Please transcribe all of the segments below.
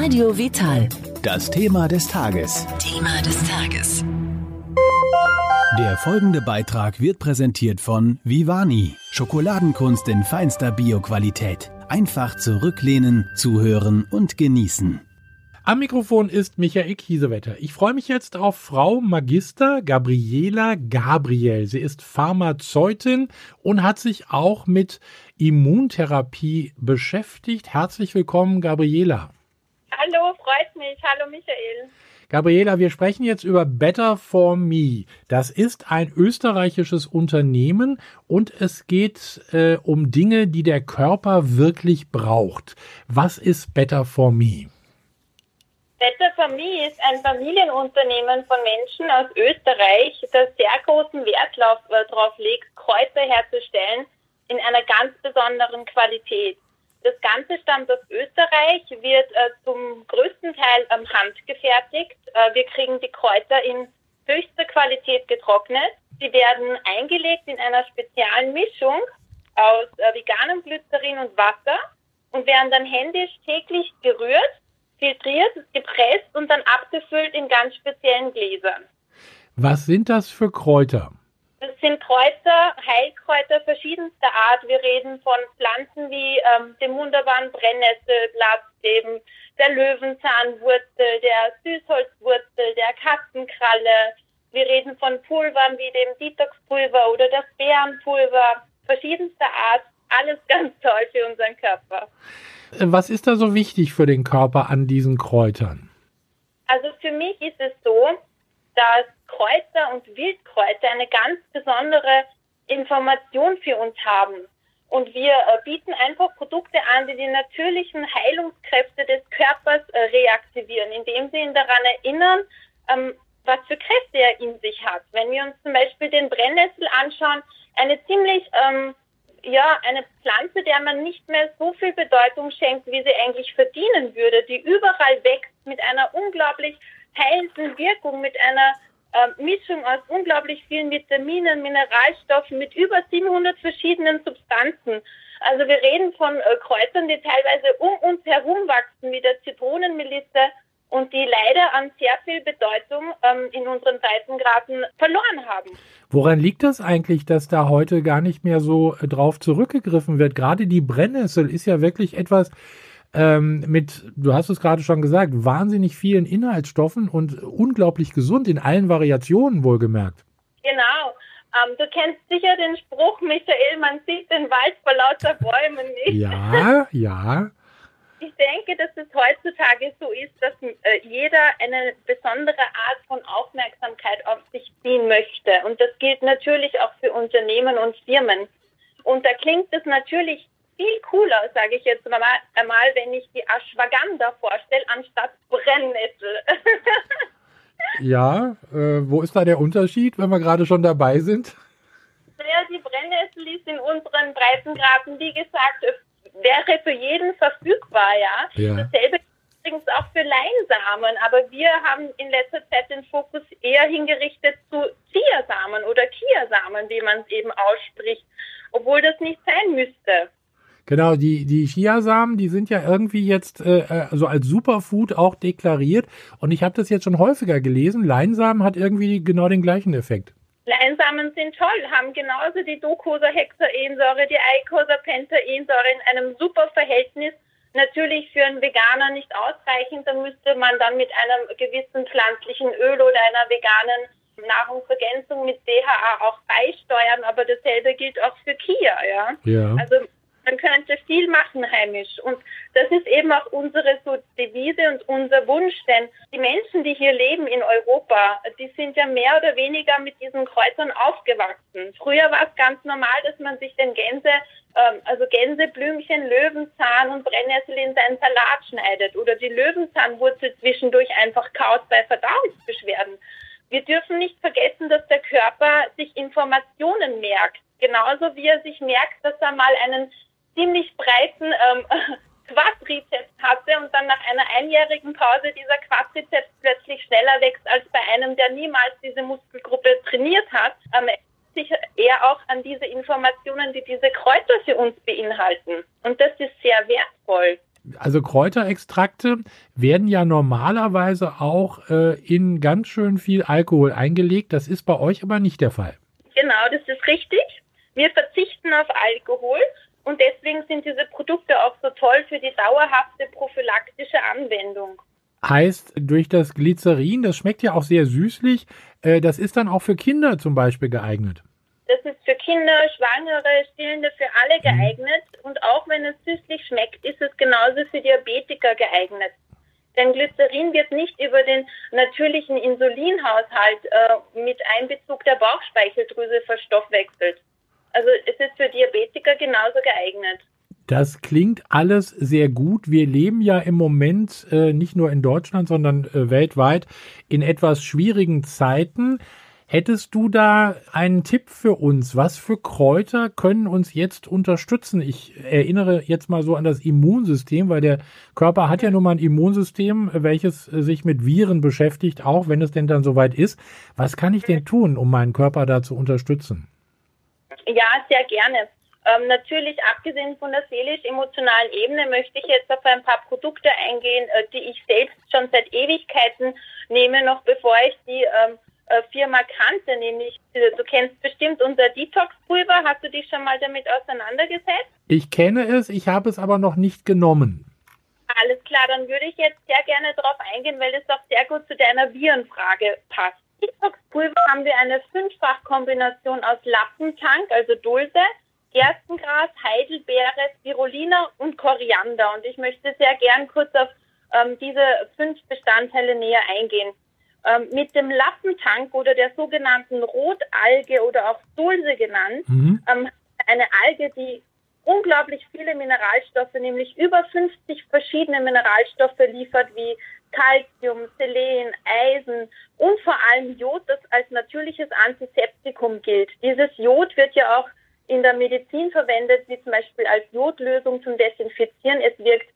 Radio Vital. Das Thema des Tages. Thema des Tages. Der folgende Beitrag wird präsentiert von Vivani. Schokoladenkunst in feinster Bioqualität. Einfach zurücklehnen, zuhören und genießen. Am Mikrofon ist Michael Kiesewetter. Ich freue mich jetzt auf Frau Magister Gabriela Gabriel. Sie ist Pharmazeutin und hat sich auch mit Immuntherapie beschäftigt. Herzlich willkommen, Gabriela. Hallo, freut mich. Hallo, Michael. Gabriela, wir sprechen jetzt über Better for Me. Das ist ein österreichisches Unternehmen und es geht äh, um Dinge, die der Körper wirklich braucht. Was ist Better for Me? Better for Me ist ein Familienunternehmen von Menschen aus Österreich, das sehr großen Wert äh, darauf legt, Kräuter herzustellen in einer ganz besonderen Qualität. Das Ganze stammt aus Österreich, wird äh, zum größten Teil am Hand gefertigt. Äh, wir kriegen die Kräuter in höchster Qualität getrocknet. Sie werden eingelegt in einer speziellen Mischung aus äh, veganem Glycerin und Wasser und werden dann händisch täglich gerührt filtriert, gepresst und dann abgefüllt in ganz speziellen Gläsern. Was sind das für Kräuter? Das sind Kräuter, Heilkräuter verschiedenster Art. Wir reden von Pflanzen wie ähm, dem wunderbaren Brennnesselblatt, dem der Löwenzahnwurzel, der Süßholzwurzel, der Katzenkralle. Wir reden von Pulvern wie dem Detoxpulver oder das Bärenpulver verschiedenster Art. Alles ganz toll für unseren Körper. Was ist da so wichtig für den Körper an diesen Kräutern? Also für mich ist es so, dass Kräuter und Wildkräuter eine ganz besondere Information für uns haben. Und wir äh, bieten einfach Produkte an, die die natürlichen Heilungskräfte des Körpers äh, reaktivieren, indem sie ihn daran erinnern, ähm, was für Kräfte er in sich hat. Wenn wir uns zum Beispiel den Brennnessel anschauen, eine ziemlich ähm, ja, eine Pflanze, der man nicht mehr so viel Bedeutung schenkt, wie sie eigentlich verdienen würde, die überall wächst mit einer unglaublich heilenden Wirkung, mit einer äh, Mischung aus unglaublich vielen Vitaminen, Mineralstoffen, mit über 700 verschiedenen Substanzen. Also wir reden von äh, Kräutern, die teilweise um uns herum wachsen, wie der Zitronenmelisse, und die leider an sehr viel Bedeutung ähm, in unseren Breitengraden verloren haben. Woran liegt das eigentlich, dass da heute gar nicht mehr so äh, drauf zurückgegriffen wird? Gerade die Brennnessel ist ja wirklich etwas ähm, mit, du hast es gerade schon gesagt, wahnsinnig vielen Inhaltsstoffen und unglaublich gesund in allen Variationen wohlgemerkt. Genau. Ähm, du kennst sicher den Spruch, Michael, man sieht den Wald vor lauter Bäumen nicht. Ja, ja. Ich denke, dass es heutzutage so ist, dass äh, jeder eine besondere Art von Aufmerksamkeit auf sich ziehen möchte. Und das gilt natürlich auch für Unternehmen und Firmen. Und da klingt es natürlich viel cooler, sage ich jetzt mal, einmal, wenn ich die Ashwagandha vorstelle, anstatt Brennnessel. ja, äh, wo ist da der Unterschied, wenn wir gerade schon dabei sind? Naja, die Brennnessel ist in unseren Breitengraden, wie gesagt, wäre für jeden verfügbar, ja. ja. Dasselbe übrigens auch für Leinsamen, aber wir haben in letzter Zeit den Fokus eher hingerichtet zu Chiasamen oder Chiasamen, wie man es eben ausspricht, obwohl das nicht sein müsste. Genau, die, die Chiasamen, die sind ja irgendwie jetzt äh, also als Superfood auch deklariert. Und ich habe das jetzt schon häufiger gelesen. Leinsamen hat irgendwie genau den gleichen Effekt. Leinsamen sind toll, haben genauso die Docosahexaensäure, die Eicosapentaensäure in einem super Verhältnis. Natürlich für einen Veganer nicht ausreichend, da müsste man dann mit einem gewissen pflanzlichen Öl oder einer veganen Nahrungsergänzung mit DHA auch beisteuern, aber dasselbe gilt auch für Kia, ja. ja. Also man könnte viel machen heimisch. Und das ist eben auch unsere so Devise und unser Wunsch, denn die Menschen, die hier leben in Europa, die sind ja mehr oder weniger mit diesen Kräutern aufgewachsen. Früher war es ganz normal, dass man sich den Gänse, ähm, also Gänseblümchen, Löwenzahn und Brennnessel in seinen Salat schneidet oder die Löwenzahnwurzel zwischendurch einfach kaut bei Verdauungsbeschwerden. Wir dürfen nicht vergessen, dass der Körper sich Informationen merkt. Genauso wie er sich merkt, dass er mal einen ziemlich breiten ähm, Quadrizeps hatte und dann nach einer einjährigen Pause dieser Quadrizeps plötzlich schneller wächst als bei einem, der niemals diese Muskelgruppe trainiert hat, ähm, sich eher auch an diese Informationen, die diese Kräuter für uns beinhalten. Und das ist sehr wertvoll. Also Kräuterextrakte werden ja normalerweise auch äh, in ganz schön viel Alkohol eingelegt. Das ist bei euch aber nicht der Fall. Genau, das ist richtig. Wir verzichten auf Alkohol und deswegen sind diese Produkte auch so toll für die dauerhafte prophylaktische Anwendung. Heißt, durch das Glycerin, das schmeckt ja auch sehr süßlich, äh, das ist dann auch für Kinder zum Beispiel geeignet. Das ist für Kinder, Schwangere, Stillende, für alle geeignet. Und auch wenn es süßlich schmeckt, ist es genauso für Diabetiker geeignet. Denn Glycerin wird nicht über den natürlichen Insulinhaushalt äh, mit Einbezug der Bauchspeicheldrüse verstoffwechselt. Also es ist für Diabetiker genauso geeignet. Das klingt alles sehr gut. Wir leben ja im Moment äh, nicht nur in Deutschland, sondern äh, weltweit in etwas schwierigen Zeiten. Hättest du da einen Tipp für uns? Was für Kräuter können uns jetzt unterstützen? Ich erinnere jetzt mal so an das Immunsystem, weil der Körper hat ja nun mal ein Immunsystem, welches sich mit Viren beschäftigt, auch wenn es denn dann soweit ist. Was kann ich denn tun, um meinen Körper da zu unterstützen? Ja, sehr gerne. Ähm, natürlich, abgesehen von der seelisch-emotionalen Ebene, möchte ich jetzt auf ein paar Produkte eingehen, äh, die ich selbst schon seit Ewigkeiten nehme, noch bevor ich die ähm, äh, Firma kannte, nämlich, du kennst bestimmt unser Detox-Pulver. Hast du dich schon mal damit auseinandergesetzt? Ich kenne es, ich habe es aber noch nicht genommen. Alles klar, dann würde ich jetzt sehr gerne darauf eingehen, weil das auch sehr gut zu deiner Virenfrage passt. Detox-Pulver haben wir eine Fünffach-Kombination aus Lappentank, also Dulse, Gerstengras, Heidelbeere, Spirulina und Koriander. Und ich möchte sehr gern kurz auf ähm, diese fünf Bestandteile näher eingehen. Ähm, mit dem Lappentank oder der sogenannten Rotalge oder auch Dulse genannt, mhm. ähm, eine Alge, die unglaublich viele Mineralstoffe, nämlich über 50 verschiedene Mineralstoffe liefert, wie Calcium, Selen, Eisen und vor allem Jod, das als natürliches Antiseptikum gilt. Dieses Jod wird ja auch in der Medizin verwendet, wie zum Beispiel als Jodlösung zum Desinfizieren. Es wirkt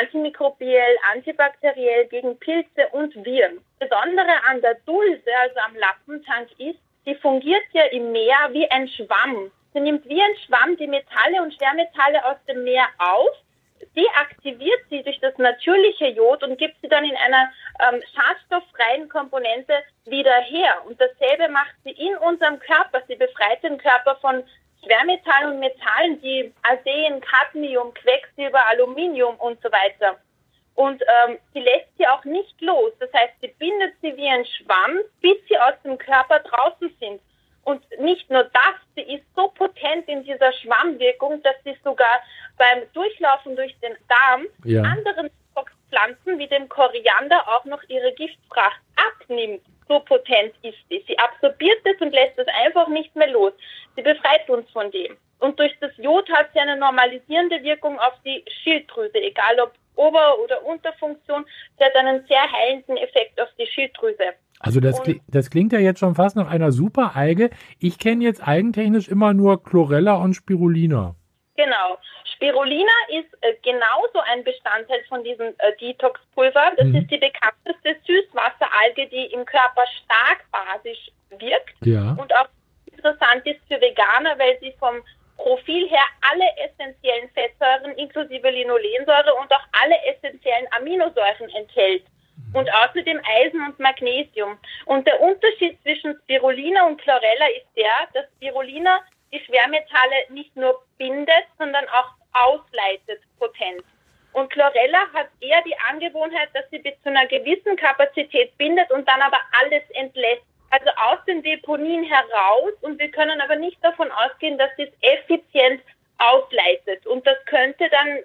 antimikrobiell, antibakteriell gegen Pilze und Viren. Besondere an der Dulse, also am Lappentank, ist, sie fungiert ja im Meer wie ein Schwamm. Sie nimmt wie ein Schwamm die Metalle und Schwermetalle aus dem Meer auf, deaktiviert sie durch das natürliche Jod und gibt sie dann in einer ähm, schadstofffreien Komponente wieder her. Und dasselbe macht sie in unserem Körper. Sie befreit den Körper von Schwermetallen und Metallen, die Arsen, Cadmium, Quecksilber, Aluminium und so weiter. Und ähm, sie lässt sie auch nicht los. Das heißt, sie bindet sie wie ein Schwamm, bis sie aus dem Körper draußen sind. Und nicht nur das, sie ist so potent in dieser Schwammwirkung, dass sie sogar beim Durchlaufen durch den Darm ja. anderen Pflanzen wie dem Koriander auch noch ihre Giftfracht abnimmt. So potent ist sie. Sie absorbiert es und lässt es einfach nicht mehr los. Sie befreit uns von dem. Und durch das Jod hat sie eine normalisierende Wirkung auf die Schilddrüse, egal ob Ober- oder Unterfunktion. Sie hat einen sehr heilenden Effekt auf die Schilddrüse. Also das, klingt, das klingt ja jetzt schon fast nach einer super Alge. Ich kenne jetzt eigentechnisch immer nur Chlorella und Spirulina. Genau. Spirulina ist äh, genauso ein Bestandteil von diesem äh, Detox-Pulver. Das mhm. ist die bekannteste Süßwasseralge, die im Körper stark basisch wirkt ja. und auch interessant ist für Veganer, weil sie vom Profil her alle essentiellen Fettsäuren inklusive Linolensäure und auch alle essentiellen Aminosäuren enthält. Und außerdem Eisen und Magnesium. Und der Unterschied zwischen Spirulina und Chlorella ist der, dass Spirulina die Schwermetalle nicht nur bindet, sondern auch ausleitet potent. Und Chlorella hat eher die Angewohnheit, dass sie bis zu einer gewissen Kapazität bindet und dann aber alles entlässt. Also aus den Deponien heraus und wir können aber nicht davon ausgehen, dass sie es effizient ausleitet. Und das könnte dann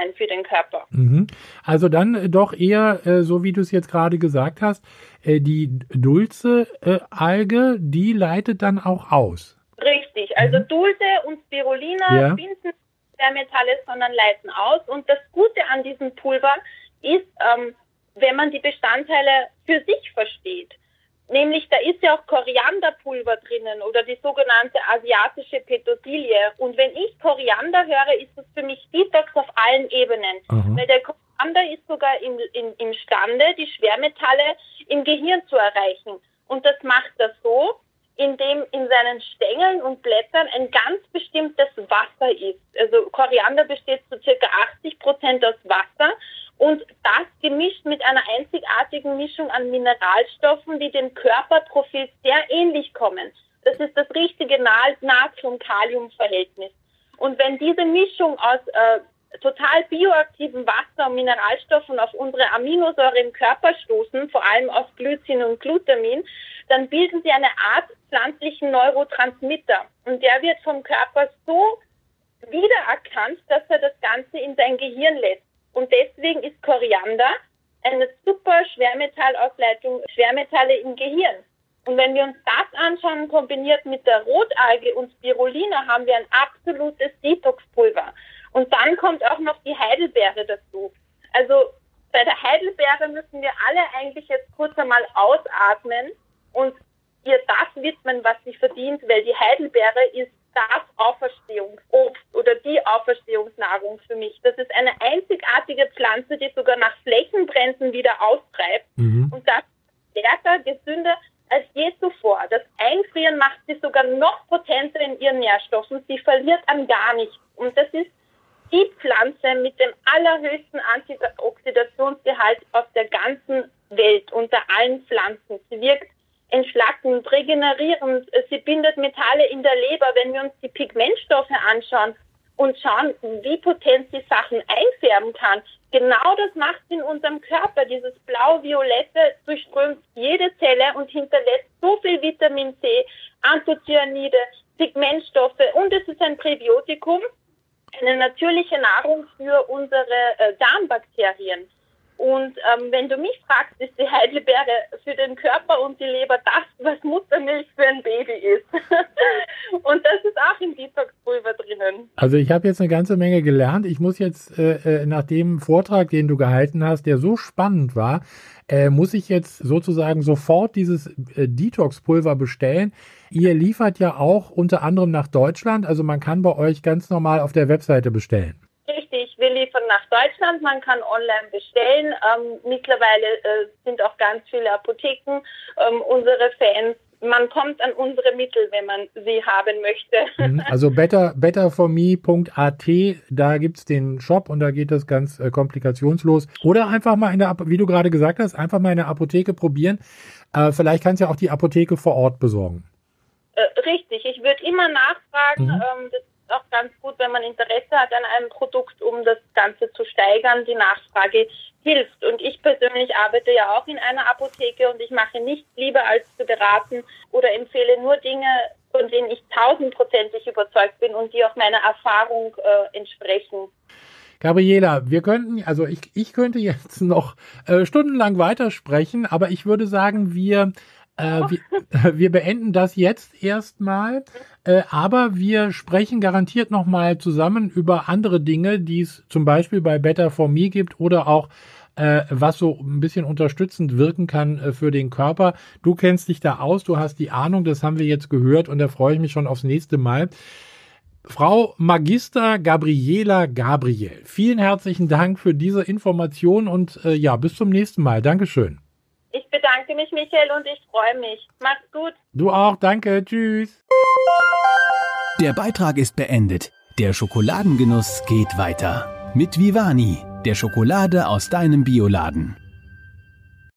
sein für den Körper. Mhm. Also dann doch eher, äh, so wie du es jetzt gerade gesagt hast, äh, die Dulce-Alge, die leitet dann auch aus. Richtig, also mhm. Dulce und Spirulina ja. binden Schwermetalle, sondern leiten aus. Und das Gute an diesem Pulver ist, ähm, wenn man die Bestandteile für sich versteht. Nämlich, da ist ja auch Korianderpulver drinnen oder die sogenannte asiatische Petersilie. Und wenn ich Koriander höre, ist das für mich Detox auf allen Ebenen. Mhm. Weil der Koriander ist sogar im, im, imstande, die Schwermetalle im Gehirn zu erreichen. Und das macht er so, in dem in seinen Stängeln und Blättern ein ganz bestimmtes Wasser ist. Also Koriander besteht zu circa 80 Prozent aus Wasser und das gemischt mit einer einzigartigen Mischung an Mineralstoffen, die dem Körperprofil sehr ähnlich kommen. Das ist das richtige Natrium-Kalium-Verhältnis. Und wenn diese Mischung aus äh, total bioaktiven Wasser und Mineralstoffen auf unsere Aminosäure im Körper stoßen, vor allem auf Glycin und Glutamin, dann bilden sie eine Art pflanzlichen Neurotransmitter. Und der wird vom Körper so wiedererkannt, dass er das Ganze in sein Gehirn lässt. Und deswegen ist Koriander eine super Schwermetallausleitung, Schwermetalle im Gehirn. Und wenn wir uns das anschauen, kombiniert mit der Rotalge und Spirulina, haben wir ein absolutes Detoxpulver. Und dann kommt auch noch die Heidelbeere dazu. Also bei der Heidelbeere müssen wir alle eigentlich jetzt kurz einmal ausatmen und ihr das widmen, was sie verdient, weil die Heidelbeere ist das Auferstehungsobst oder die Auferstehungsnahrung für mich. Das ist eine einzigartige Pflanze, die sogar nach Flächenbränden wieder austreibt. Mhm. Und das stärker, gesünder als je zuvor. Das Einfrieren macht sie sogar noch potenter in ihren Nährstoffen. Sie verliert an gar nichts. Und das ist die Pflanze mit dem allerhöchsten Antioxidationsgehalt auf der ganzen Welt unter allen Pflanzen. Sie wirkt entschlackend, regenerierend, sie bindet Metalle in der Leber. Wenn wir uns die Pigmentstoffe anschauen und schauen, wie potent sie Sachen einfärben kann, genau das macht sie in unserem Körper. Dieses blau-violette durchströmt jede Zelle und hinterlässt so viel Vitamin C, Anthocyanide, Pigmentstoffe und es ist ein Präbiotikum, eine natürliche Nahrung für unsere äh, Darmbakterien. Und ähm, wenn du mich fragst, ist die Heidelbeere für den Körper und die Leber das, was Muttermilch für ein Baby ist. und das ist auch im Detoxpulver drinnen. Also ich habe jetzt eine ganze Menge gelernt. Ich muss jetzt äh, äh, nach dem Vortrag, den du gehalten hast, der so spannend war, äh, muss ich jetzt sozusagen sofort dieses äh, Detox-Pulver bestellen. Ihr liefert ja auch unter anderem nach Deutschland, also man kann bei euch ganz normal auf der Webseite bestellen. Nach Deutschland, man kann online bestellen. Ähm, mittlerweile äh, sind auch ganz viele Apotheken ähm, unsere Fans. Man kommt an unsere Mittel, wenn man sie haben möchte. Mhm, also better, betterforme.at, da gibt es den Shop und da geht das ganz äh, komplikationslos. Oder einfach mal in der, wie du gerade gesagt hast, einfach mal in der Apotheke probieren. Äh, vielleicht kannst du ja auch die Apotheke vor Ort besorgen. Äh, richtig, ich würde immer nachfragen. Mhm. Ähm, das auch ganz gut, wenn man Interesse hat an einem Produkt, um das Ganze zu steigern. Die Nachfrage hilft. Und ich persönlich arbeite ja auch in einer Apotheke und ich mache nichts lieber als zu beraten oder empfehle nur Dinge, von denen ich tausendprozentig überzeugt bin und die auch meiner Erfahrung äh, entsprechen. Gabriela, wir könnten, also ich, ich könnte jetzt noch äh, stundenlang weitersprechen, aber ich würde sagen, wir äh, wir, wir, beenden das jetzt erstmal, äh, aber wir sprechen garantiert nochmal zusammen über andere Dinge, die es zum Beispiel bei Better for Me gibt oder auch äh, was so ein bisschen unterstützend wirken kann äh, für den Körper. Du kennst dich da aus, du hast die Ahnung, das haben wir jetzt gehört und da freue ich mich schon aufs nächste Mal. Frau Magister Gabriela Gabriel, vielen herzlichen Dank für diese Information und äh, ja, bis zum nächsten Mal. Dankeschön. Ich bedanke mich, Michael, und ich freue mich. Mach's gut. Du auch, danke. Tschüss. Der Beitrag ist beendet. Der Schokoladengenuss geht weiter. Mit Vivani, der Schokolade aus deinem Bioladen.